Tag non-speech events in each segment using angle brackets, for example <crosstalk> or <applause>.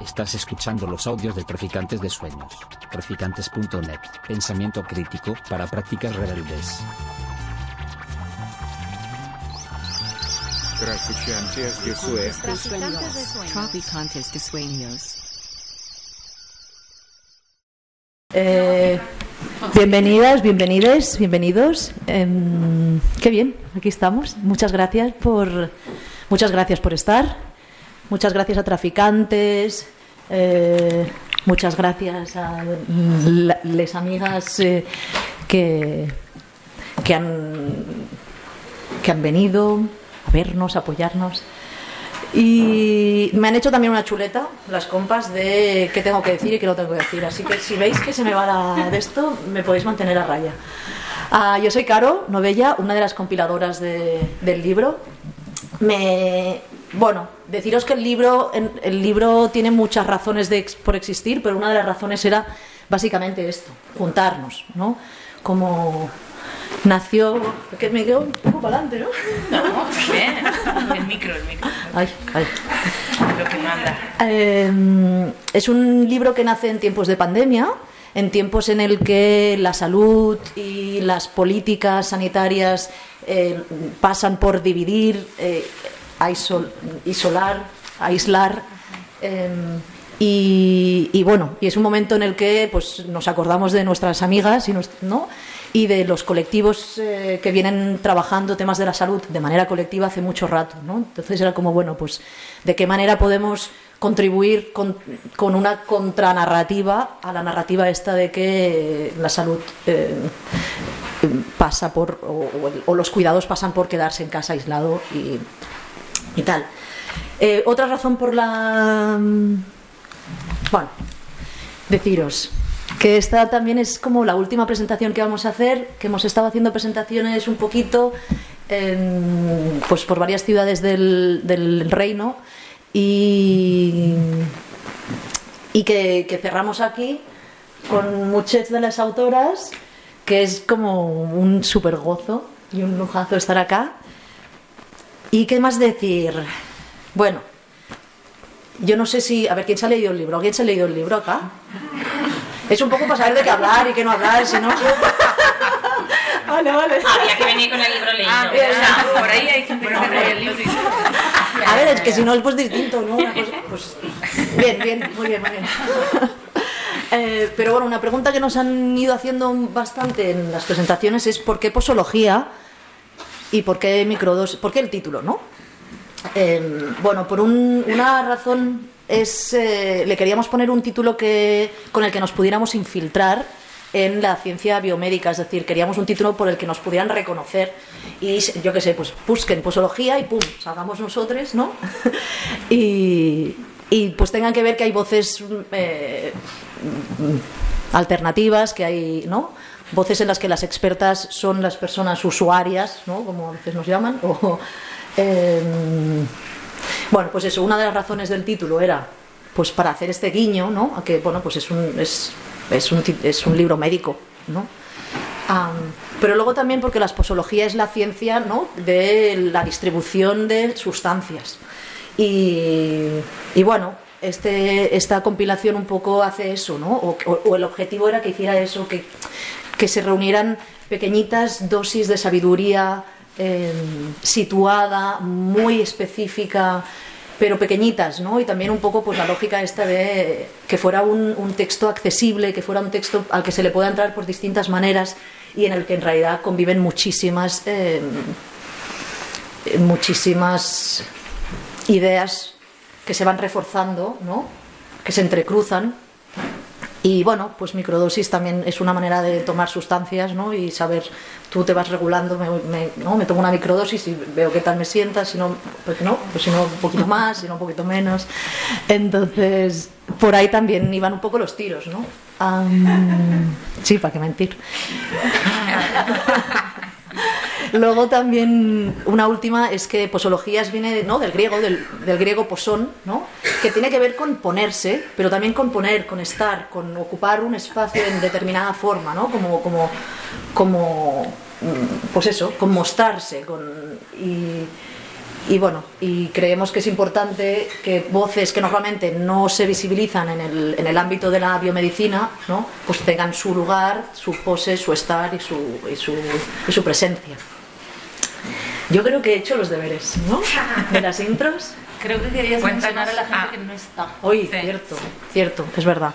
Estás escuchando los audios de Traficantes de Sueños. Traficantes.net. Pensamiento crítico para prácticas rebeldes. Traficantes de Sueños. Traficantes de Sueños. Eh, bienvenidas, bienvenides, bienvenidos. Em, qué bien, aquí estamos. Muchas gracias por, muchas gracias por estar. Muchas gracias a traficantes. eh, muchas gracias a la- les amigas eh, que, que han que han venido a vernos, a apoyarnos. Y me han hecho también una chuleta, las compas, de qué tengo que decir y qué no tengo que decir. Así que si veis que se me va de esto, me podéis mantener a raya. Ah, yo soy Caro Novella, una de las compiladoras de- del libro. Me, bueno, deciros que el libro, el libro tiene muchas razones de, por existir, pero una de las razones era básicamente esto, juntarnos, ¿no? Como nació, que me quedo un poco para adelante, ¿no? No, bien. El micro, el micro. Ay, ay. Lo que manda. Eh, es un libro que nace en tiempos de pandemia, en tiempos en el que la salud y las políticas sanitarias eh, pasan por dividir, eh, isolar, aislar. eh, y, y bueno, y es un momento en el que pues, nos acordamos de nuestras amigas y, ¿no? y de los colectivos eh, que vienen trabajando temas de la salud de manera colectiva hace mucho rato. ¿no? Entonces era como, bueno, pues de qué manera podemos contribuir con, una contranarrativa a la narrativa esta de que la salud eh, pasa por, o, los cuidados pasan por quedarse en casa aislado y, tal. Eh, otra razón por la... Bueno, deciros que esta también es como la última presentación que vamos a hacer, que hemos estado haciendo presentaciones un poquito en, pues por varias ciudades del reino y, y que, que cerramos aquí con muchas de las autoras, que es como un súper gozo y un lujazo estar acá. ¿Y qué más decir? Bueno, yo no sé si. A ver, ¿quién se ha leído el libro? ¿Quién se ha leído el libro acá? Es un poco para saber de qué hablar y qué no hablar, si no. vale, vale. Había que venir con el libro leído. Ah, bien. O sea, por ahí hay gente que lee el libro. A ver, es que si no es pues distinto, ¿no? Una cosa- <laughs> pues, bien, bien, muy bien, muy bien. <laughs> Eh, pero bueno, una pregunta que nos han ido haciendo bastante en las presentaciones es ¿por qué posología y por qué microdosis? ¿Por qué el título, no? Eh, bueno, por un- una razón es eh, le queríamos poner un título que con el que nos pudiéramos infiltrar en la ciencia biomédica, es decir, queríamos un título por el que nos pudieran reconocer y yo qué sé, pues busquen posología y pum, salgamos nosotros, ¿no? <laughs> y, y, pues tengan que ver que hay voces eh, alternativas, que hay, ¿no? Voces en las que las expertas son las personas usuarias, ¿no? Como a veces nos llaman, o, em, bueno, pues eso, una de las razones del título era pues para hacer este guiño, ¿no? A que, bueno, pues es un, es, es un, es un libro médico, ¿no? Pero luego también porque la posología es la ciencia, ¿no? De la distribución de sustancias. Y, y bueno, este, esta compilación un poco hace eso, ¿no? O, el objetivo era que hiciera eso, que, que se reunieran pequeñitas dosis de sabiduría eh, situada, muy específica, pero pequeñitas, ¿no? Y también un poco pues la lógica esta de que fuera un, texto accesible, que fuera un texto al que se le pueda entrar por distintas maneras y en el que en realidad conviven muchísimas eh, muchísimas ideas que se van reforzando, ¿no? Que se entrecruzan. Y bueno, pues microdosis también es una manera de tomar sustancias, ¿no? Y saber, tú te vas regulando, me, me- ¿no? me tomo una microdosis y veo qué tal me sienta, si no, pues no, pues si no un poquito más, si no un poquito menos. Entonces, por ahí también iban un poco los tiros, ¿no? Sí, para qué mentir. <laughs> Luego también una última es que posologías viene ¿no? del griego, del, del griego posón, ¿no? que tiene que ver con ponerse, pero también con poner, con estar, con ocupar un espacio en determinada forma, ¿no? como, como, como mm, pues eso, con mostrarse. Con, y, y bueno, y creemos que es importante que voces que normalmente no se visibilizan en el, en el ámbito de la biomedicina, ¿no? pues tengan su lugar, su pose, su estar y su, y su, y su presencia. Yo creo que he hecho los deberes, ¿no? De las intros. Creo que querías mencionar a la gente Ah. que no está. Hoy, Sí. cierto, cierto, es verdad.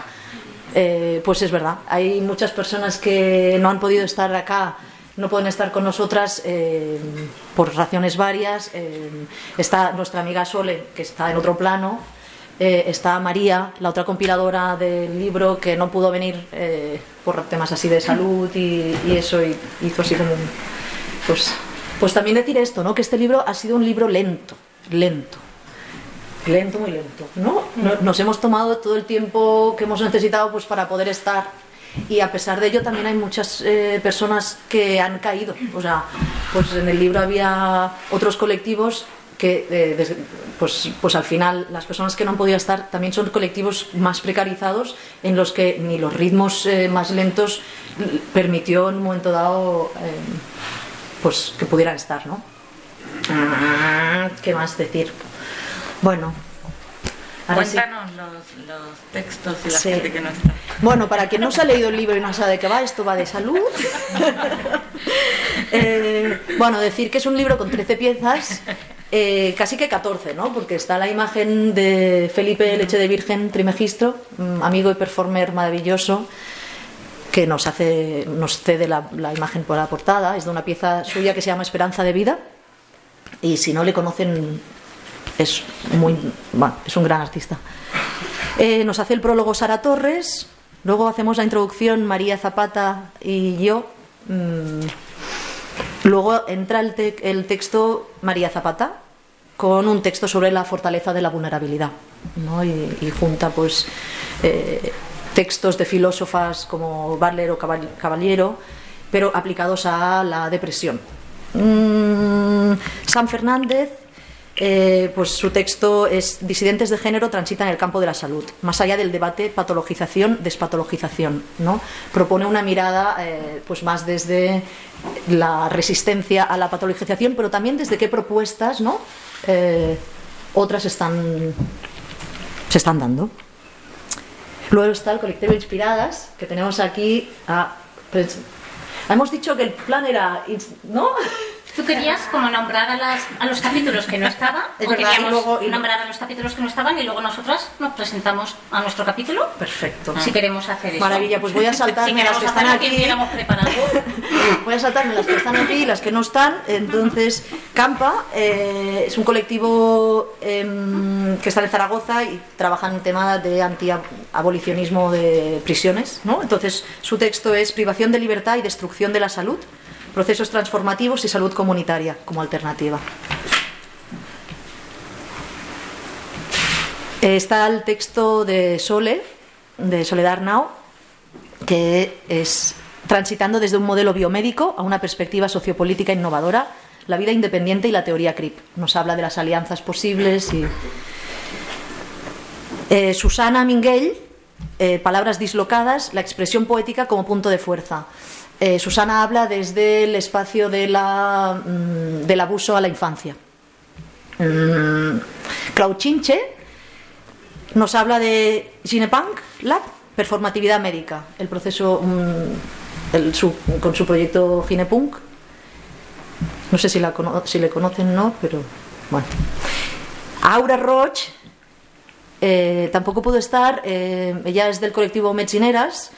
Eh, pues es verdad, hay muchas personas que no han podido estar acá, no pueden estar con nosotras eh, por razones varias. Eh, está nuestra amiga Sole, que está en otro plano. Eh, está María, la otra compiladora del libro, que no pudo venir eh, por temas así de salud y, y eso, y hizo así como un- Pues, pues también decir esto, ¿no? que este libro ha sido un libro lento, lento lento, muy lento, ¿no? No- Nos hemos tomado todo el tiempo que hemos necesitado pues para poder estar y a pesar de ello también hay muchas eh, personas que han caído, o sea, pues en el libro había otros colectivos que eh, pues, pues al final las personas que no han podido estar también son colectivos más precarizados en los que ni los ritmos eh, más lentos permitió en un momento dado pues que pudieran estar, ¿no? Ah, ¿Qué más decir? Bueno, ahora sí. Cuéntanos los, los textos y la Sí. gente que no está. Bueno, para quien no se ha leído el libro y no sabe de qué va, esto va de salud. <laughs> Eh, bueno, decir que es un libro con 13 piezas, eh, casi que 14, ¿no? Porque está la imagen de Felipe Leche de Virgen Trimegistro, mm, amigo y performer maravilloso, que nos, hace, nos cede la, imagen por la portada. Es de una pieza suya que se llama Esperanza de Vida. Y si no le conocen, es, muy, bueno, es un gran artista. Eh, nos hace el prólogo Sara Torres, luego hacemos la introducción María Zapata y yo. mm, luego entra el, te- el texto María Zapata con un texto sobre la fortaleza de la vulnerabilidad ¿no? y, y junta pues eh, textos de filósofas como Butler o Caball- Caballero pero aplicados a la depresión. Mm, San Fernández eh, pues su texto es Disidentes de género transitan el campo de la salud, más allá del debate patologización, despatologización. ¿no? Propone una mirada eh, pues más desde la resistencia a la patologización, pero también desde qué propuestas ¿no? Eh, otras están, se están dando. Luego está el colectivo Inspiradas, que tenemos aquí a... pues, hemos dicho que el plan era... ¿no? <laughs> Tú querías como nombrar a, las, a los capítulos que no estaban, Es o verdad, y queríamos luego- y- nombrar a los capítulos que no estaban y luego nosotras nos presentamos a nuestro capítulo. Perfecto. Si queremos hacer eso. Maravilla, pues voy a <laughs> si saltarme las queremos que están que aquí. <laughs> Voy a saltarme las que están aquí y las que no están. Entonces, Campa eh, es un colectivo em, que está en Zaragoza y trabaja en temas de antiabolicionismo de prisiones. ¿no? Entonces, su texto es Privación de libertad y destrucción de la salud, procesos transformativos y salud comunitaria como alternativa. Está el texto de Sole, de Soledad Arnau, que es transitando desde un modelo biomédico a una perspectiva sociopolítica innovadora, la vida independiente y la teoría CRIP. Nos habla de las alianzas posibles y... Eh, Susana Minguell, eh, Palabras dislocadas, la expresión poética como punto de fuerza. Eh, Susana habla desde el espacio de la, mm, del abuso a la infancia. Mm, Clauchinche nos habla de Ginepunk Lab, performatividad médica, el proceso mm, con su proyecto Ginepunk. No sé si, la si le conocen, no, pero bueno. Aura Roche eh, tampoco pudo estar, eh, ella es del colectivo Mechineras,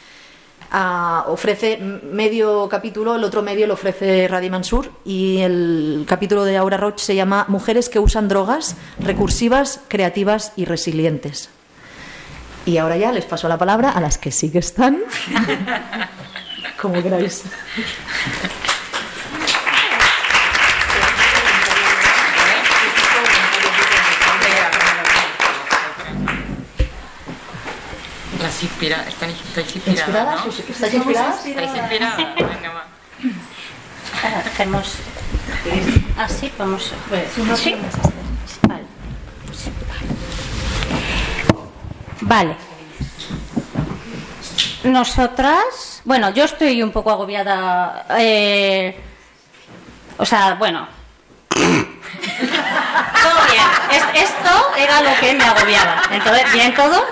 ofrece medio capítulo, el otro medio lo ofrece Radi Mansur y el capítulo de Aura Roche se llama Mujeres que usan drogas recursivas, creativas y resilientes. Y ahora ya les paso la palabra a las que sí que están. <laughs> Como queráis. Inspira, están, estáis inspiradas. ¿no? ¿Estáis inspiradas? Estáis inspiradas, venga va. Hacemos así, vamos. ¿Sí? Vale. Vale. Nosotras, bueno, yo estoy un poco agobiada. eh, o sea, bueno. es- esto era lo que me agobiaba. Entonces, bien todo,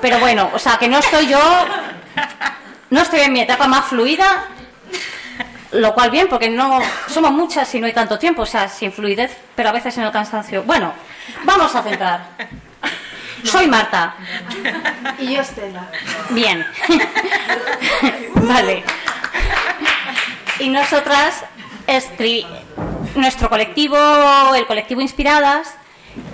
pero bueno, o sea, que no estoy yo, no estoy en mi etapa más fluida, lo cual bien, porque no somos muchas y no hay tanto tiempo, o sea, sin fluidez, pero a veces en el cansancio. Bueno, vamos a centrar. Soy Marta. Y yo Estela. Bien. vale. Y nosotras nuestro colectivo, el colectivo Inspiradas,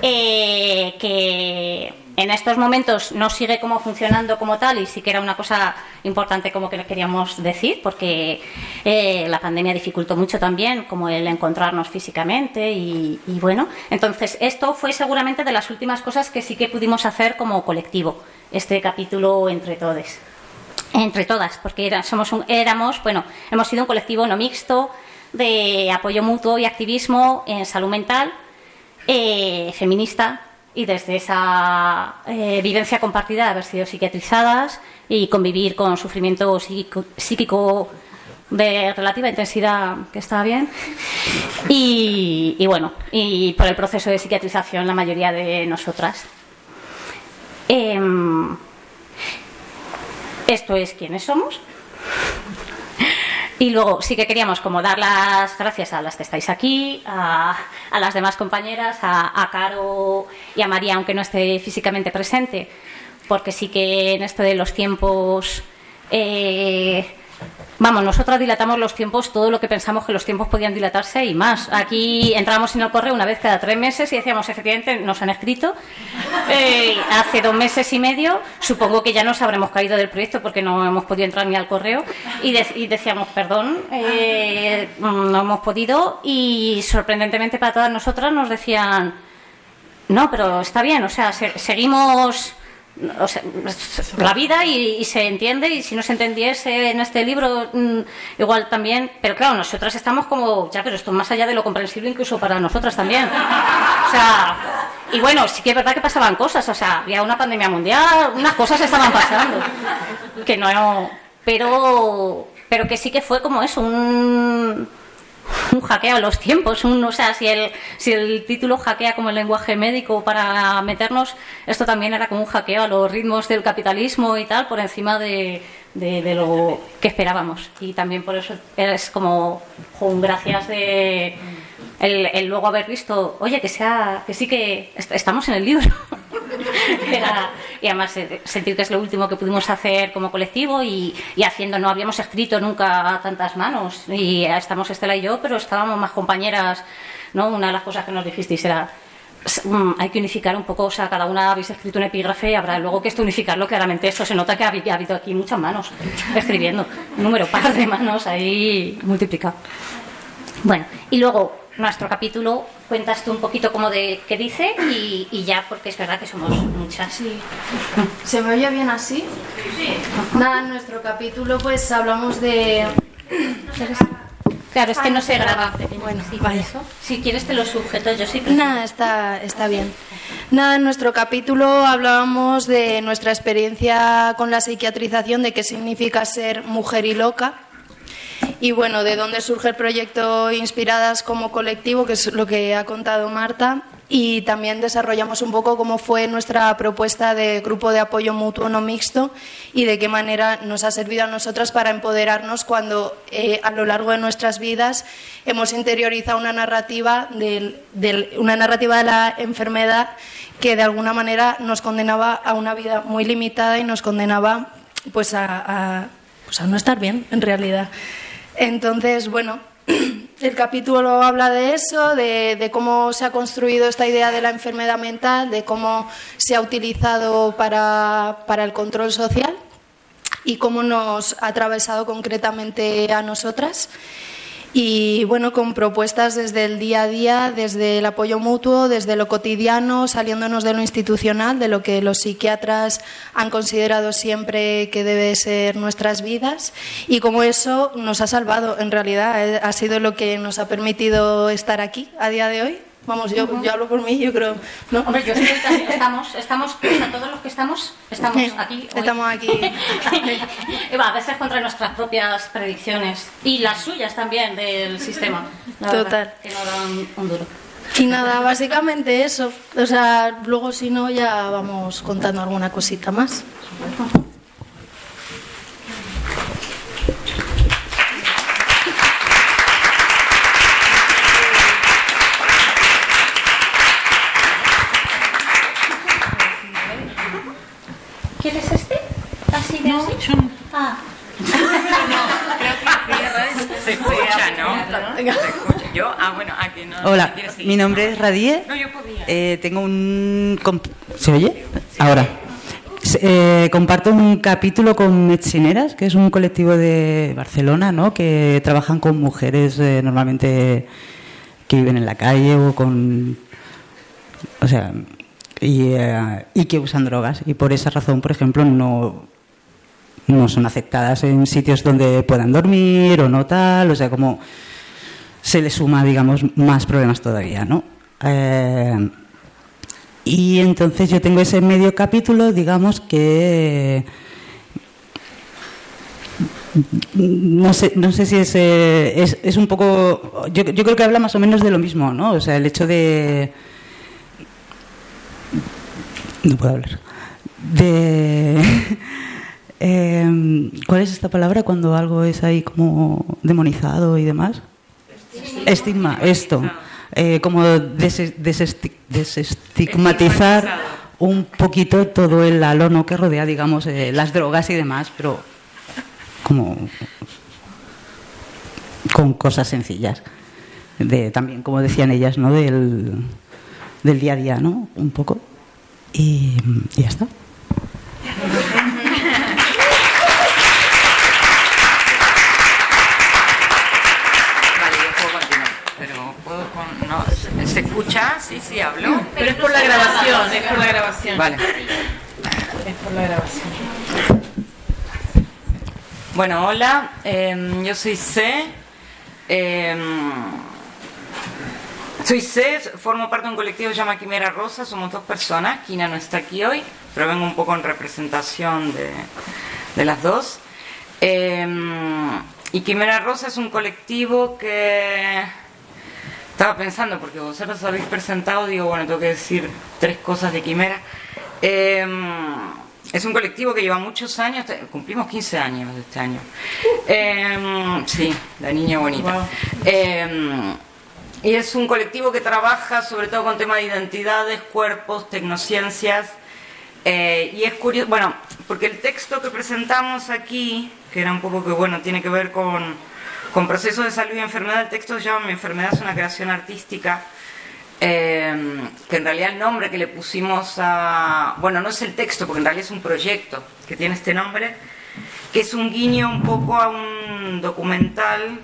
eh, que en estos momentos no sigue como funcionando como tal y sí que era una cosa importante como que le queríamos decir porque eh, la pandemia dificultó mucho también como el encontrarnos físicamente y, bueno. Entonces esto fue seguramente de las últimas cosas que sí que pudimos hacer como colectivo este capítulo entre todos entre todas, porque era- un- éramos, bueno, hemos sido un colectivo no mixto de apoyo mutuo y activismo en salud mental, eh, feminista, y desde esa eh, vivencia compartida de haber sido psiquiatrizadas y convivir con sufrimiento psíquico, de relativa intensidad, que está bien, y, y bueno, y por el proceso de psiquiatrización la mayoría de nosotras. Em, esto es quiénes somos. Y luego sí que queríamos como dar las gracias a las que estáis aquí, a, las demás compañeras, a, a Caro y a María, aunque no esté físicamente presente, porque sí que en esto de los tiempos, eh, vamos, nosotras dilatamos los tiempos todo lo que pensamos que los tiempos podían dilatarse y más. Aquí entramos en el correo una vez cada tres meses y decíamos, efectivamente, nos han escrito <laughs> eh, hace dos meses y medio, supongo que ya nos habremos caído del proyecto porque no hemos podido entrar ni al correo. Y, de- y decíamos, perdón, eh, no hemos podido y sorprendentemente para todas nosotras nos decían, no, pero está bien, o sea, se- seguimos o sea, la vida y, y se entiende y si no se entendiese en este libro mm, igual también, pero claro, nosotras estamos como, ya, pero esto es más allá de lo comprensible incluso para nosotras también. O sea, y bueno, sí que es verdad que pasaban cosas, o sea, había una pandemia mundial, unas cosas estaban pasando, que no, pero, pero que sí que fue como eso, un, un hackeo a los tiempos. Un, o sea, si el, si el título hackea como el lenguaje médico para meternos, esto también era como un hackeo a los ritmos del capitalismo y tal, por encima de, de, de lo que esperábamos. Y también por eso es como un gracias de el, el luego haber visto, oye, que sea, que sí que est- estamos en el libro. <laughs> Era- y además eh, sentir que es lo último que pudimos hacer como colectivo y, y haciendo, no habíamos escrito nunca a tantas manos y estamos Estela y yo, pero estábamos más compañeras, ¿no? Una de las cosas que nos dijisteis era mm, hay que unificar un poco, o sea, cada una habéis escrito un epígrafe y habrá luego que esto unificarlo claramente. Esto se nota que ha habido aquí muchas manos escribiendo, un número par de manos ahí multiplicado. Bueno, y luego nuestro capítulo cuentas tú un poquito como de qué dice y, y ya porque es verdad que somos muchas. ¿Se me oye bien así? Nada, en nuestro capítulo pues hablamos de... Claro, es que no se graba. Bueno, Sí. Si quieres te lo sujeto, yo sí. Nada, está, está bien. Nada, en nuestro capítulo hablábamos de nuestra experiencia con la psiquiatrización, de qué significa ser mujer y loca. Y bueno, de dónde surge el proyecto Inspiradas como colectivo, que es lo que ha contado Marta. Y también desarrollamos un poco cómo fue nuestra propuesta de grupo de apoyo mutuo no mixto y de qué manera nos ha servido a nosotras para empoderarnos cuando eh, a lo largo de nuestras vidas hemos interiorizado una narrativa, del- del- una narrativa de la enfermedad que de alguna manera nos condenaba a una vida muy limitada y nos condenaba pues a, a- pues a no estar bien en realidad. Entonces, bueno, <clears throat> el capítulo habla de eso, de, cómo se ha construido esta idea de la enfermedad mental, de cómo se ha utilizado para, para el control social y cómo nos ha atravesado concretamente a nosotras. Y bueno, con propuestas desde el día a día, desde el apoyo mutuo, desde lo cotidiano, saliéndonos de lo institucional, de lo que los psiquiatras han considerado siempre que debe ser nuestras vidas y cómo eso nos ha salvado, en realidad, eh, ha sido lo que nos ha permitido estar aquí a día de hoy. Vamos, yo, yo hablo por mí, yo creo. ¿no? Hombre, yo también- estamos, estamos, todos los que estamos, estamos aquí. hoy. Estamos aquí. Y <laughs> va, a veces contra nuestras propias predicciones y las suyas también del sistema. la Total. verdad, que no dan un duro. Y nada, básicamente eso. O sea, luego si no ya vamos contando alguna cosita más. ¿Quieres este? Así de así. Ah. Se escucha, ¿no? Se escucha. Yo, ah, bueno, aquí no. Hola, mi nombre es Radie. No, yo podía. Eh, tengo un. ¿Se oye? Ahora. Eh, comparto un capítulo con Mechineras, que es un colectivo de Barcelona, ¿no? Que trabajan con mujeres eh, normalmente que viven en la calle o con. O sea. Y, eh, y que usan drogas. Y por esa razón, por ejemplo, no, no son aceptadas en sitios donde puedan dormir o no tal. O sea, como se le suma, digamos, más problemas todavía, ¿no? Eh, y entonces yo tengo ese medio capítulo, digamos, que no sé, no sé si es, eh, es, un poco, yo, creo que habla más o menos de lo mismo, ¿no? O sea, el hecho de... No puedo hablar. De... <laughs> eh, ¿Cuál es esta palabra cuando algo es ahí como demonizado y demás? Estigma, esto. Eh, como des- desesti- desestigmatizar un poquito todo el alono que rodea, digamos, eh, las drogas y demás, pero como con cosas sencillas. De, también, como decían ellas, ¿no? Del, del día a día, ¿no? Un poco. Y, y ya está. Vale, yo puedo continuar. Pero puedo con. No, ¿se- ¿se escucha? Sí, sí, hablo. Pero es por la es por la grabación. Vale. Es por la grabación. Bueno, hola, em, yo soy C. Em, soy C, formo parte de un colectivo que se llama Quimera Rosa, somos dos personas, Kina no está aquí hoy, pero vengo un poco en representación de, de las dos. Em, y Quimera Rosa es un colectivo que estaba pensando, porque vosotros habéis presentado, digo, bueno, tengo que decir tres cosas de Quimera. Em, es un colectivo que lleva muchos años, cumplimos 15 años este año. Em, sí, la niña bonita. Em, y es un colectivo que trabaja sobre todo con temas de identidades, cuerpos, tecnociencias. eh, y es curioso, bueno, porque el texto que presentamos aquí, que era un poco que, bueno, tiene que ver con, con procesos de salud y enfermedad, el texto llama Mi enfermedad es una creación artística. Eh, que en realidad el nombre que le pusimos a... Bueno, no es el texto, porque en realidad es un proyecto que tiene este nombre, que es un guiño un poco a un documental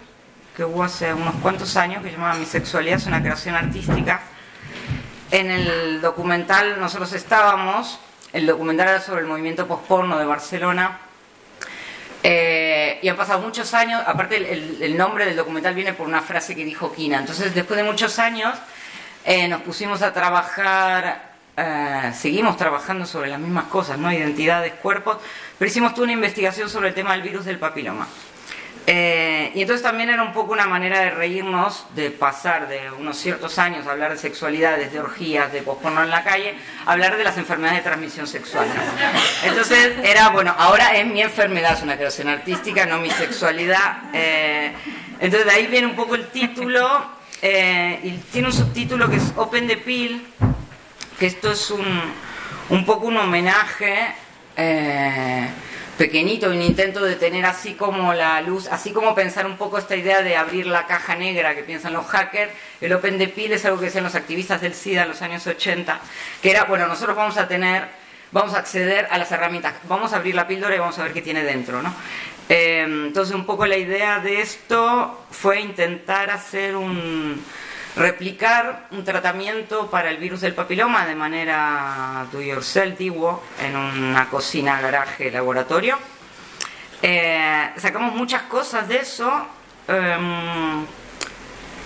que hubo hace unos cuantos años que llamaba Mi sexualidad es una creación artística. En el documental nosotros estábamos, el documental era sobre el movimiento posporno de Barcelona, eh, y han pasado muchos años, aparte el, nombre del documental viene por una frase que dijo Kina. Entonces, después de muchos años, eh, nos pusimos a trabajar, eh, seguimos trabajando sobre las mismas cosas, ¿no? Identidades, cuerpos, pero hicimos toda una investigación sobre el tema del virus del papiloma. Eh, y entonces también era un poco una manera de reírnos, de pasar de unos ciertos años a hablar de sexualidades, de orgías, de posporno en la calle, a hablar de las enfermedades de transmisión sexual. Entonces era, bueno, ahora es mi enfermedad, es una creación artística, no mi sexualidad. eh, entonces de ahí viene un poco el título, eh, y tiene un subtítulo que es Open the Pill, que esto es un, un poco un homenaje eh, pequeñito, un intento de tener así como la luz, así como pensar un poco esta idea de abrir la caja negra que piensan los hackers. El Open Pill es algo que decían los activistas del SIDA en los años 80, que era, bueno, nosotros vamos a tener, vamos a acceder a las herramientas, vamos a abrir la píldora y vamos a ver qué tiene dentro, ¿no? Eh, entonces un poco la idea de esto fue intentar hacer un replicar un tratamiento para el virus del papiloma de manera do yourself, digo, en una cocina, garaje, laboratorio. Eh, sacamos muchas cosas de eso, em,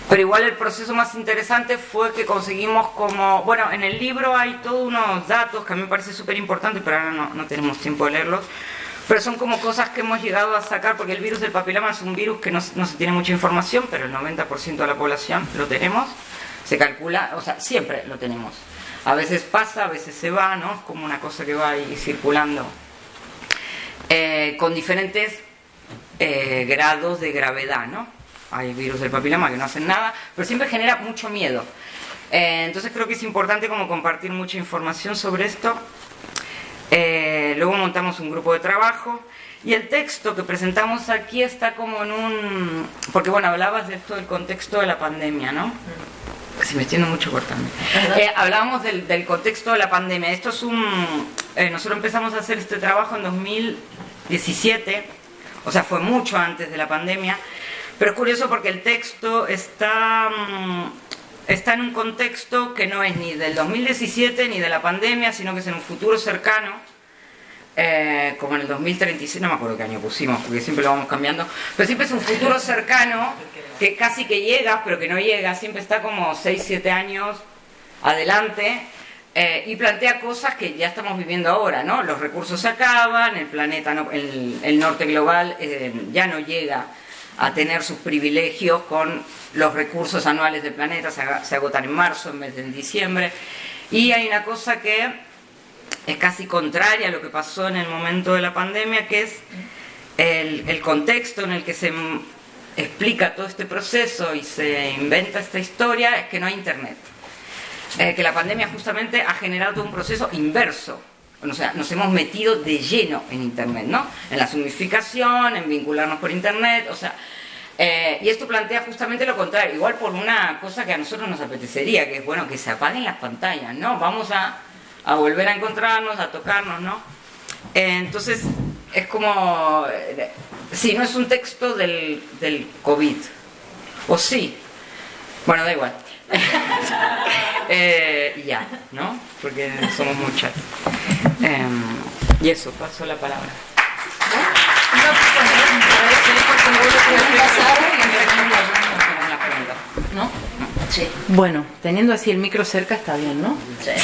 pero igual el proceso más interesante fue que conseguimos como, bueno, en el libro hay todos unos datos que a mí me parece súper importante, pero ahora no, no tenemos tiempo de leerlos, pero son como cosas que hemos llegado a sacar, porque el virus del papiloma es un virus que no, no se tiene mucha información, pero el 90% de la población lo tenemos, Se calcula, o sea, siempre lo tenemos. A veces pasa, a veces se va, ¿no? Es como una cosa que va ahí circulando. Eh, con diferentes eh, grados de gravedad, ¿no? Hay virus del papiloma que no hacen nada, pero siempre genera mucho miedo. Eh, entonces creo que es importante como compartir mucha información sobre esto. Luego montamos un grupo de trabajo y el texto que presentamos aquí está como en un... Porque bueno, hablabas de esto del contexto de la pandemia, ¿no? Si me extiendo mucho, cortame. Eh, hablábamos del, del contexto de la pandemia. Esto es un... eh, nosotros empezamos a hacer este trabajo en 2017, o sea, fue mucho antes de la pandemia, pero es curioso porque el texto está, mm, está en un contexto que no es ni del 2017 ni de la pandemia, sino que es en un futuro cercano, eh, como en el 2036, no me acuerdo qué año pusimos, porque siempre lo vamos cambiando, pero siempre es un futuro cercano que casi que llega, pero que no llega, siempre está como 6, 7 años adelante eh, y plantea cosas que ya estamos viviendo ahora, ¿no? Los recursos se acaban, el planeta, el, norte global eh, ya no llega a tener sus privilegios con los recursos anuales del planeta, se, se agotan en marzo en vez de en diciembre. Y hay una cosa que es casi contraria a lo que pasó en el momento de la pandemia, que es el, el contexto en el que se explica todo este proceso y se inventa esta historia, es que no hay internet. Eh, que la pandemia justamente ha generado un proceso inverso. O sea, nos hemos metido de lleno en Internet, ¿no? En la zoomificación, en vincularnos por Internet, o sea... eh, y esto plantea justamente lo contrario, igual por una cosa que a nosotros nos apetecería, que es, bueno, que se apaguen las pantallas, ¿no? Vamos a, a volver a encontrarnos, a tocarnos, ¿no? Eh, entonces, es como... eh, sí, no es un texto del, del COVID, o sí, bueno, da igual. <laughs> Eh, ya, ¿no? Porque somos muchas. Em, y eso, paso la palabra. ¿No? Sí. Bueno, teniendo así el micro cerca está bien, ¿no?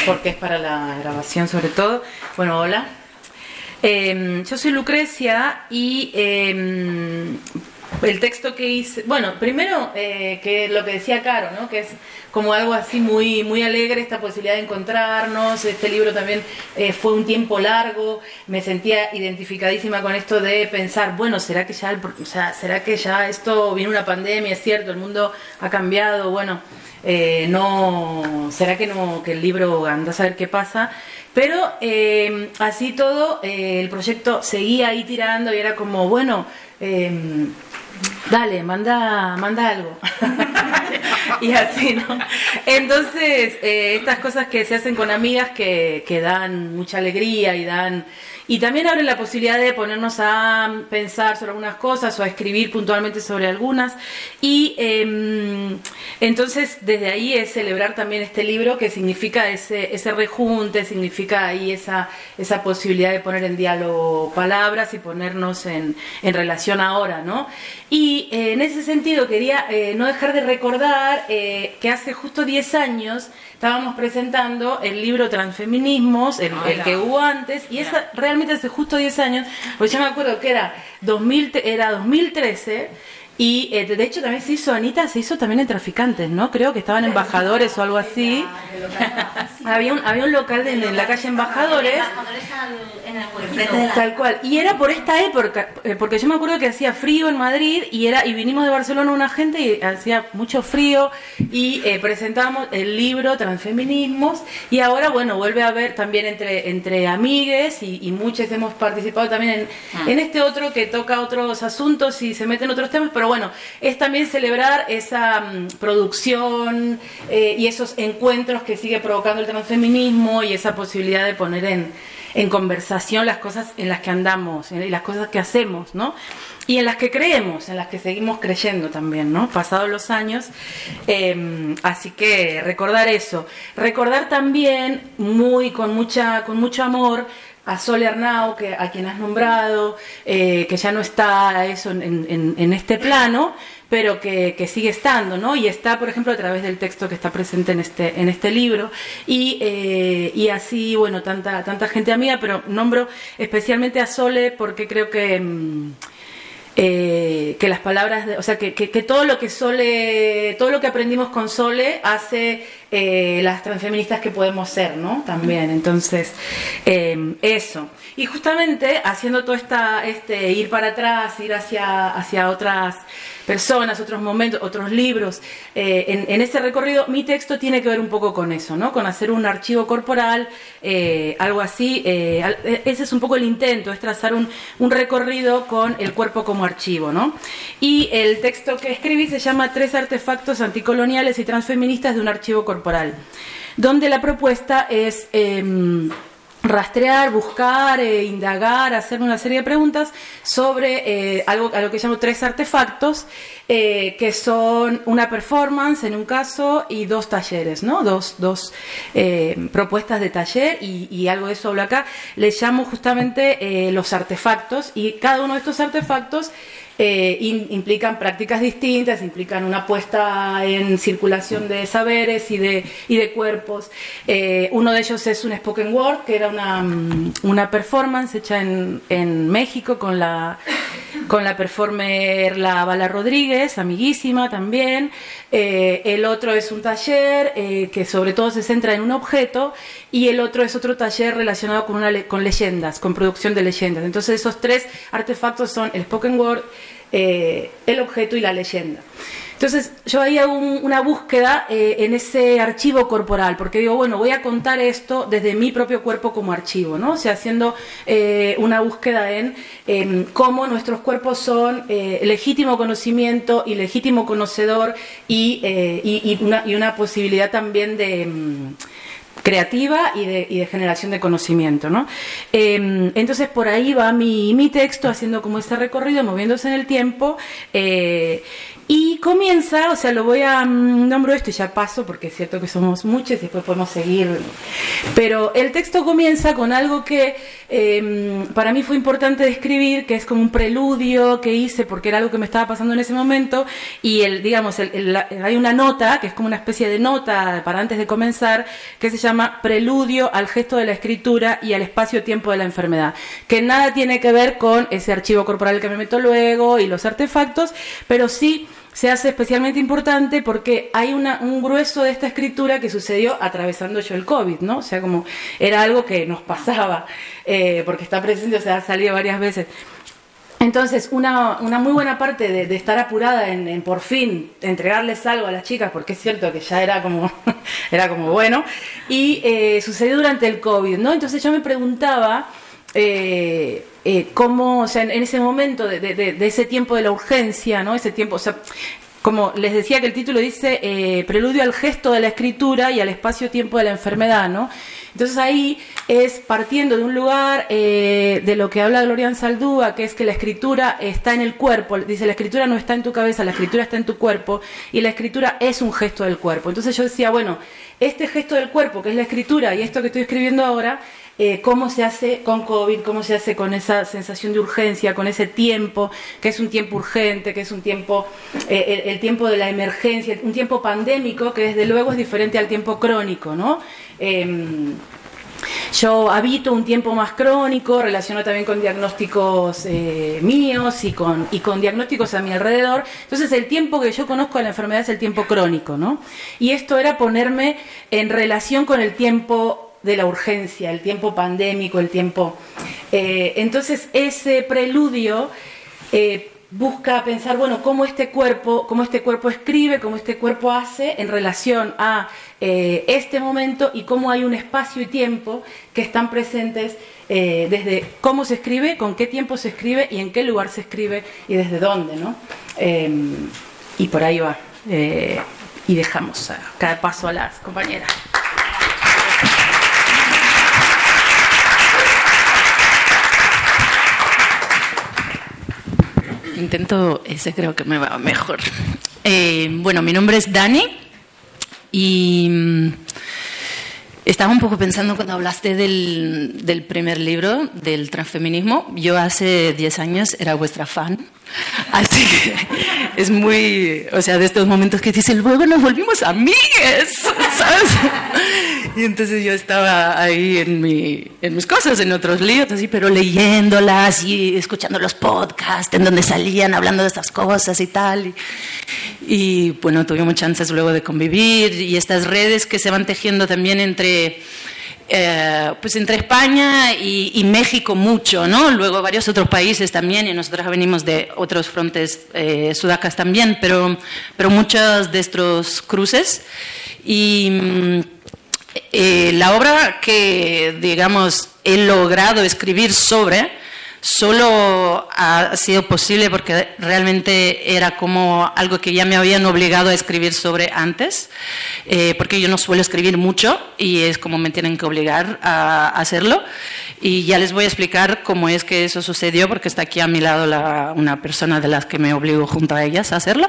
Porque es para la grabación sobre todo. Bueno, hola. Eh, yo soy Lucrecia y eh, el texto que hice, bueno, primero eh, que lo que decía Caro, ¿no? Que es como algo así muy muy alegre esta posibilidad de encontrarnos. Este libro también eh, fue un tiempo largo. Me sentía identificadísima con esto de pensar, bueno, será que ya, el o sea, será que ya esto viene una pandemia, es cierto, el mundo ha cambiado, bueno. eh, no será que no que el libro anda a saber qué pasa pero eh, así todo eh, el proyecto seguía ahí tirando y era como bueno dale manda manda algo. <laughs> Y así no entonces eh, estas cosas que se hacen con amigas que, que dan mucha alegría y dan y también abren la posibilidad de ponernos a pensar sobre algunas cosas o a escribir puntualmente sobre algunas. Y eh, entonces desde ahí es celebrar también este libro que significa ese, ese rejunte, significa ahí esa, esa posibilidad de poner en diálogo palabras y ponernos en, en relación ahora, ¿no? Y eh, en ese sentido quería eh, no dejar de recordar eh, que hace justo 10 años estábamos presentando el libro Transfeminismos, el, el que hubo antes, y esa realmente hace justo 10 años, porque yo me acuerdo que era, 2000, te- era 2013. Y eh, de hecho también se hizo, Anita, se hizo también en Traficantes, ¿no? Creo que estaban embajadores o algo así. <laughs> había, un, había un local de- en la calle Embajadores. Tal cual. Y era por esta época, eh, porque yo me acuerdo que hacía frío en Madrid y era y vinimos de Barcelona una gente y hacía mucho frío y eh, presentamos el libro Transfeminismos y ahora bueno vuelve a haber también entre entre amigues y, y muchos hemos participado también en, Ah. en este otro que toca otros asuntos y se mete en otros temas, pero bueno es también celebrar esa mm, producción eh, y esos encuentros que sigue provocando el transfeminismo y esa posibilidad de poner en en conversación las cosas en las que andamos eh, y las cosas que hacemos, ¿no? Y en las que creemos, en las que seguimos creyendo también, ¿no? Pasados los años. Eh, así que recordar eso. Recordar también, muy, con, mucha, con mucho amor, a Sole Arnau, que, a quien has nombrado, eh, que ya no está eso en, este plano, pero que, sigue estando, ¿no? Y está, por ejemplo, a través del texto que está presente en este, en este libro. Y, eh, y así, bueno, tanta, tanta gente amiga, pero nombro especialmente a Sole porque creo que... mm, eh, que las palabras, de- o sea, que, que- que todo lo que Sole, todo lo que aprendimos con Sole hace eh, las transfeministas que podemos ser, ¿no? También, entonces, eh, eso. Y justamente haciendo todo esta, este, ir para atrás, ir hacia, hacia otras personas, otros momentos, otros libros, eh, en, ese recorrido, mi texto tiene que ver un poco con eso, ¿no? Con hacer un archivo corporal, eh, algo así. eh, ese es un poco el intento, es trazar un, un recorrido con el cuerpo como archivo, ¿no? Y el texto que escribí se llama Tres artefactos anticoloniales y transfeministas de un archivo corporal, donde la propuesta es... rastrear, buscar, eh, indagar, hacer una serie de preguntas sobre eh, algo a lo que llamo tres artefactos, eh, que son una performance en un caso y dos talleres, ¿no? Dos, dos eh, propuestas de taller y, algo de eso hablo acá. Les llamo justamente los artefactos y cada uno de estos artefactos eh, implican prácticas distintas, implican una puesta en circulación de saberes y de, y de cuerpos. Eh, uno de ellos es un spoken word, que era una, mm, una performance hecha en, en México con la, con la performer La Bala Rodríguez, amiguísima también. Eh, el otro es un taller que sobre todo se centra en un objeto y el otro es otro taller relacionado con, una con leyendas, con producción de leyendas. Entonces esos tres artefactos son el spoken word, eh, el objeto y la leyenda. Entonces yo un- una búsqueda eh, en ese archivo corporal, porque digo, bueno, voy a contar esto desde mi propio cuerpo como archivo, ¿no? O sea, haciendo eh, una búsqueda en, cómo nuestros cuerpos son legítimo conocimiento y legítimo conocedor y, una, y una posibilidad también de... em, creativa y de, generación de conocimiento. ¿no? Eh, entonces por ahí va mi, texto haciendo como ese recorrido, moviéndose en el tiempo. eh, y comienza, o sea, lo voy a mm, nombro esto y ya paso porque es cierto que somos muchos y después podemos seguir. Pero el texto comienza con algo que eh, para mí fue importante describir, que es como un preludio que hice porque era algo que me estaba pasando en ese momento y el, digamos, hay una nota que es como una especie de nota para antes de comenzar que se llama Preludio al gesto de la escritura y al espacio-tiempo de la enfermedad, que nada tiene que ver con ese archivo corporal que me meto luego y los artefactos, pero sí se hace especialmente importante porque hay un grueso de esta escritura que sucedió atravesando yo el COVID, ¿no? O sea, como era algo que nos pasaba, eh, porque está presente, o sea, ha salido varias veces. Entonces, una, una muy buena parte de, estar apurada en, por fin entregarles algo a las chicas, porque es cierto que ya era como, <laughs> era como bueno, y eh, sucedió durante el COVID, ¿no? Entonces yo me preguntaba eh, eh, cómo, o sea, en, ese momento de- de ese tiempo de la urgencia, ¿no? Ese tiempo, o sea, como les decía que el título dice eh, Preludio al gesto de la escritura y al espacio-tiempo de la enfermedad, ¿no? Entonces ahí es partiendo de un lugar eh, de lo que habla Glorian Saldúa, que es que la escritura está en el cuerpo, dice la escritura no está en tu cabeza, la escritura está en tu cuerpo y la escritura es un gesto del cuerpo. Entonces yo decía, bueno, este gesto del cuerpo, que es la escritura, y esto que estoy escribiendo ahora, eh, cómo se hace con COVID, cómo se hace con esa sensación de urgencia, con ese tiempo, que es un tiempo urgente, que es un tiempo, eh, el, el tiempo de la emergencia, un tiempo pandémico, que desde luego es diferente al tiempo crónico, ¿no? Em, yo habito un tiempo más crónico, relacionado también con diagnósticos eh, míos y con, y con diagnósticos a mi alrededor. Entonces el tiempo que yo conozco de la enfermedad es el tiempo crónico, ¿no? Y esto era ponerme en relación con el tiempo de la urgencia, el tiempo pandémico, el tiempo... eh, entonces ese preludio... eh, busca pensar, bueno, cómo este cuerpo, cómo este cuerpo escribe, cómo este cuerpo hace en relación a eh, este momento y cómo hay un espacio y tiempo que están presentes desde cómo se escribe, con qué tiempo se escribe y en qué lugar se escribe y desde dónde, ¿no? Eh, y por ahí va. Y dejamos cada paso a las compañeras. Intento, ese creo que me va mejor. Eh, bueno, mi nombre es Dani y mm, Estaba un poco pensando cuando hablaste del, del, primer libro, del transfeminismo. Yo hace 10 años era vuestra fan. Así que es muy, o sea, de estos momentos que dicen, luego nos volvimos amigues, <laughs> ¿sabes? Y entonces yo estaba ahí en, mi, en mis cosas, en otros libros, así, pero leyéndolas y escuchando los podcasts en donde salían hablando de estas cosas y tal. Y, y bueno, tuvimos chances luego de convivir y estas redes que se van tejiendo también entre eh, pues entre España y, México mucho, ¿no? Luego varios otros países también, y nosotros venimos de otros frontes eh, sudacas también, pero, pero muchos de estos cruces. Y mm, eh, la obra que, digamos, he logrado escribir sobre solo ha sido posible porque realmente era como algo que ya me habían obligado a escribir sobre antes, eh, porque yo no suelo escribir mucho y es como me tienen que obligar a hacerlo. Y ya les voy a explicar cómo es que eso sucedió, porque está aquí a mi lado una persona de las que me obligo junto a ellas a hacerlo.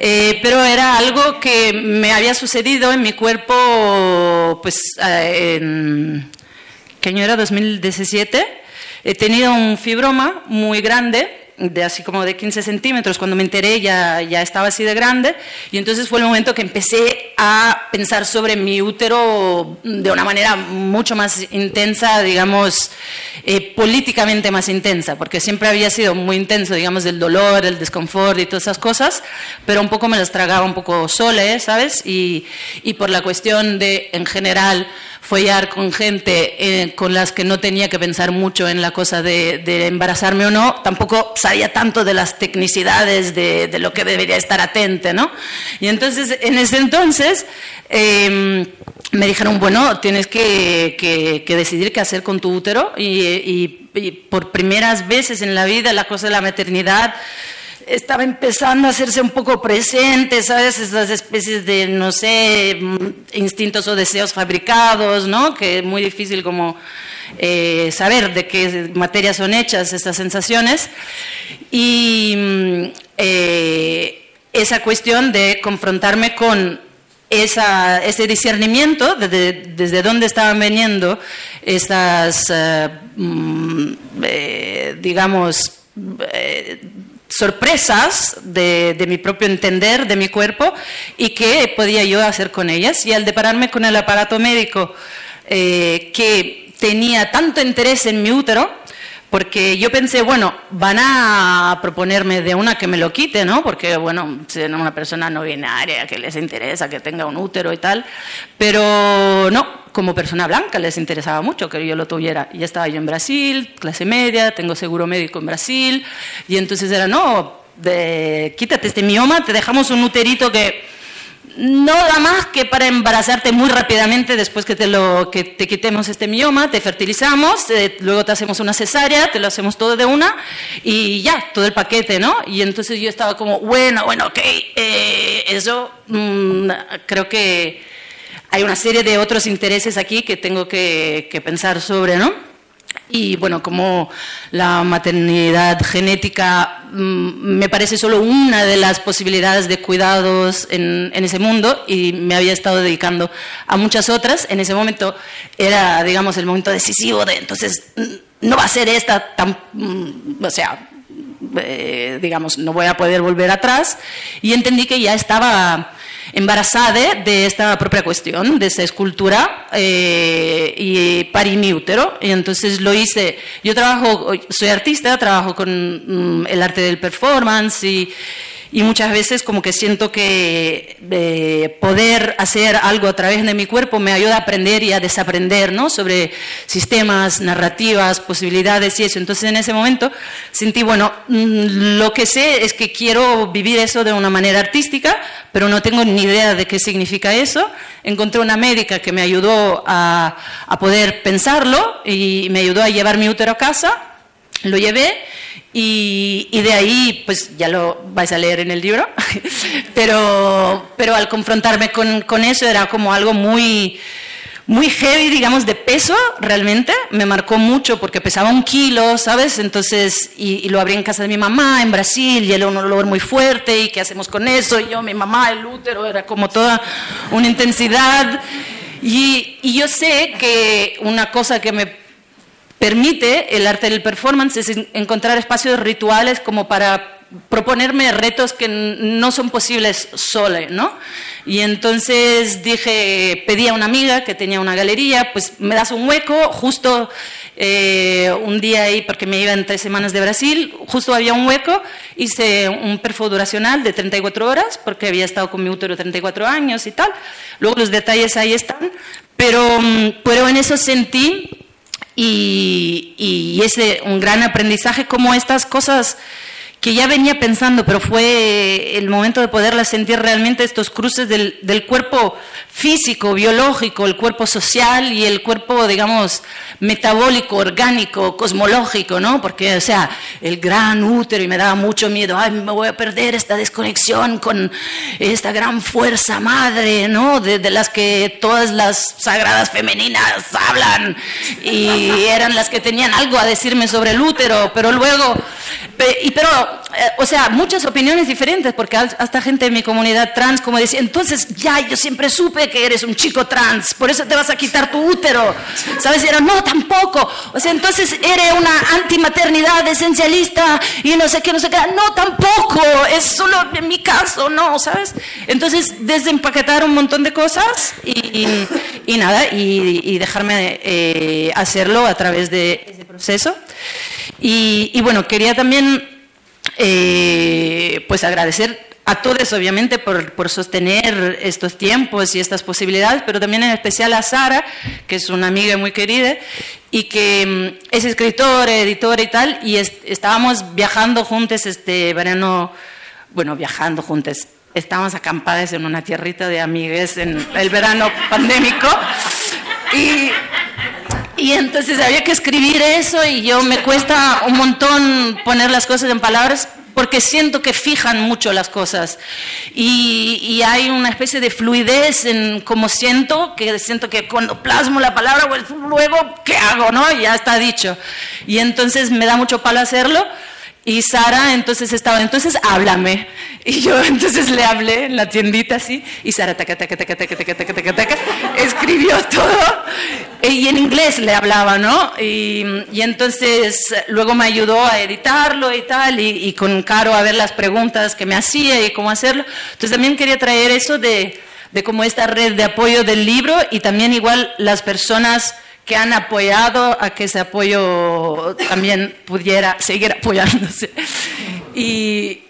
Eh, pero era algo que me había sucedido en mi cuerpo, pues, eh, ¿qué año era? 2017 He tenido un fibroma muy grande, de así como de 15 centímetros, cuando me enteré ya, ya estaba así de grande, y entonces fue el momento que empecé a pensar sobre mi útero de una manera mucho más intensa, digamos, eh, políticamente más intensa, porque siempre había sido muy intenso, digamos, del dolor, el desconfort y todas esas cosas, pero un poco me las tragaba un poco sola, ¿sabes? Y, y por la cuestión de, en general, follar con gente eh, con las que no tenía que pensar mucho en la cosa de, embarazarme o no, tampoco sabía tanto de las tecnicidades de, lo que debería estar atente, ¿no? Y entonces, en ese entonces, em, me dijeron, bueno, tienes que, decidir qué hacer con tu útero y, y por primeras veces en la vida la cosa de la maternidad estaba empezando a hacerse un poco presente, ¿sabes? Esas especies de, no sé, instintos o deseos fabricados, ¿no? Que es muy difícil como eh, saber de qué materia son hechas estas sensaciones. Y mm, eh, esa cuestión de confrontarme con ese discernimiento de, desde dónde estaban viniendo estas, eh, mm, digamos, sorpresas de, mi propio entender, de mi cuerpo, y qué podía yo hacer con ellas. Y al depararme con el aparato médico eh, que tenía tanto interés en mi útero, porque yo pensé, bueno, van a proponerme de una que me lo quite, ¿no? Porque, bueno, ser una persona no binaria, que les interesa que tenga un útero y tal, pero no, como persona blanca les interesaba mucho que yo lo tuviera. Ya estaba yo en Brasil, clase media, tengo seguro médico en Brasil, y entonces era, no, de, quítate este mioma, te dejamos un uterito que no da más que para embarazarte muy rápidamente después que te, lo, que te quitemos este mioma, te fertilizamos, eh, luego te hacemos una cesárea, te lo hacemos todo de una y ya, todo el paquete, ¿no? Y entonces yo estaba como, bueno, bueno, ok, eh, eso mm, creo que hay una serie de otros intereses aquí que tengo que, que pensar sobre, ¿no? Y bueno, como la maternidad genética mm, me parece solo una de las posibilidades de cuidados en, ese mundo y me había estado dedicando a muchas otras. En ese momento era, digamos, el momento decisivo de, entonces, mm, no va a ser esta tan, mm, o sea, eh, digamos, no voy a poder volver atrás. Y entendí que ya estaba embarazada de esta propia cuestión, de esta escultura, eh, y parí mi. Y entonces lo hice. Yo trabajo, soy artista, trabajo con mm, el arte del performance y y muchas veces como que siento que eh, poder hacer algo a través de mi cuerpo me ayuda a aprender y a desaprender ¿no? sobre sistemas, narrativas, posibilidades y eso. Entonces en ese momento sentí, bueno, mm, lo que sé es que quiero vivir eso de una manera artística, pero no tengo ni idea de qué significa eso. Encontré una médica que me ayudó a, a poder pensarlo y me ayudó a llevar mi útero a casa. Lo llevé y, de ahí, pues ya lo vais a leer en el libro, <laughs> pero, pero al confrontarme con, con, eso era como algo muy, muy heavy, digamos, de peso, realmente. Me marcó mucho porque pesaba un kilo, ¿sabes? Entonces, y, lo abrí en casa de mi mamá, en Brasil, y era un olor muy fuerte, ¿y qué hacemos con eso? Y yo, mi mamá, el útero, era como toda una intensidad. Y, y yo sé que una cosa que me permite el arte del performance es en- encontrar espacios rituales como para proponerme retos que no son posibles sola, ¿no? Y entonces dije, pedí a una amiga que tenía una galería, pues me das un hueco, justo eh, un día ahí, porque me iba en tres semanas de Brasil, justo había un hueco, hice un perfo duracional de 34 horas, porque había estado con mi útero 34 años y tal. Luego los detalles ahí están, pero, mm, pero en eso sentí y, y es un gran aprendizaje como estas cosas que ya venía pensando, pero fue el momento de poderlas sentir realmente, estos cruces del, del cuerpo físico, biológico, el cuerpo social y el cuerpo, digamos, metabólico, orgánico, cosmológico, ¿no? Porque, o sea, el gran útero y me daba mucho miedo, ay, me voy a perder esta desconexión con esta gran fuerza madre, ¿no? De, de las que todas las sagradas femeninas hablan y eran las que tenían algo a decirme sobre el útero, pero luego, y pero, eh, o sea, muchas opiniones diferentes, porque hasta gente de mi comunidad trans como decía, entonces ya, yo siempre supe que eres un chico trans, por eso te vas a quitar tu útero, ¿sabes? Y era, no, tampoco, o sea, entonces eres una antimaternidad esencialista y no sé qué, no sé qué, no, tampoco, es solo en mi caso, no, ¿sabes? Entonces, desempaquetar un montón de cosas y, y- y nada, y, y dejarme eh, hacerlo a través de ese proceso. Y, y bueno, quería también eh, pues agradecer a todos, obviamente, por, por sostener estos tiempos y estas posibilidades, pero también en especial a Sara, que es una amiga muy querida y que mm, es escritora, editora y tal, y es- estábamos viajando juntos este verano, bueno, viajando juntos, estábamos acampadas en una tierrita de amigues en el verano pandémico, y y entonces había que escribir eso y yo me cuesta un montón poner las cosas en palabras porque siento que fijan mucho las cosas y, y hay una especie de fluidez en cómo siento, que siento que cuando plasmo la palabra, pues luego, ¿qué hago? ¿no? Ya está dicho. Y entonces me da mucho palo hacerlo. Y Sara entonces estaba, entonces háblame. Y yo <laughs> entonces le hablé en la tiendita así, y Sara taca, taca, taca, taca, taca, taca, taca, taca escribió <laughs> todo. Y en inglés le hablaba, ¿no? Y, y, entonces luego me ayudó a editarlo y tal, y, y con Caro a ver las preguntas que me hacía y cómo hacerlo. Entonces también quería traer eso de, de como esta red de apoyo del libro y también igual las personas que han apoyado a que ese apoyo también pudiera seguir apoyándose. Y,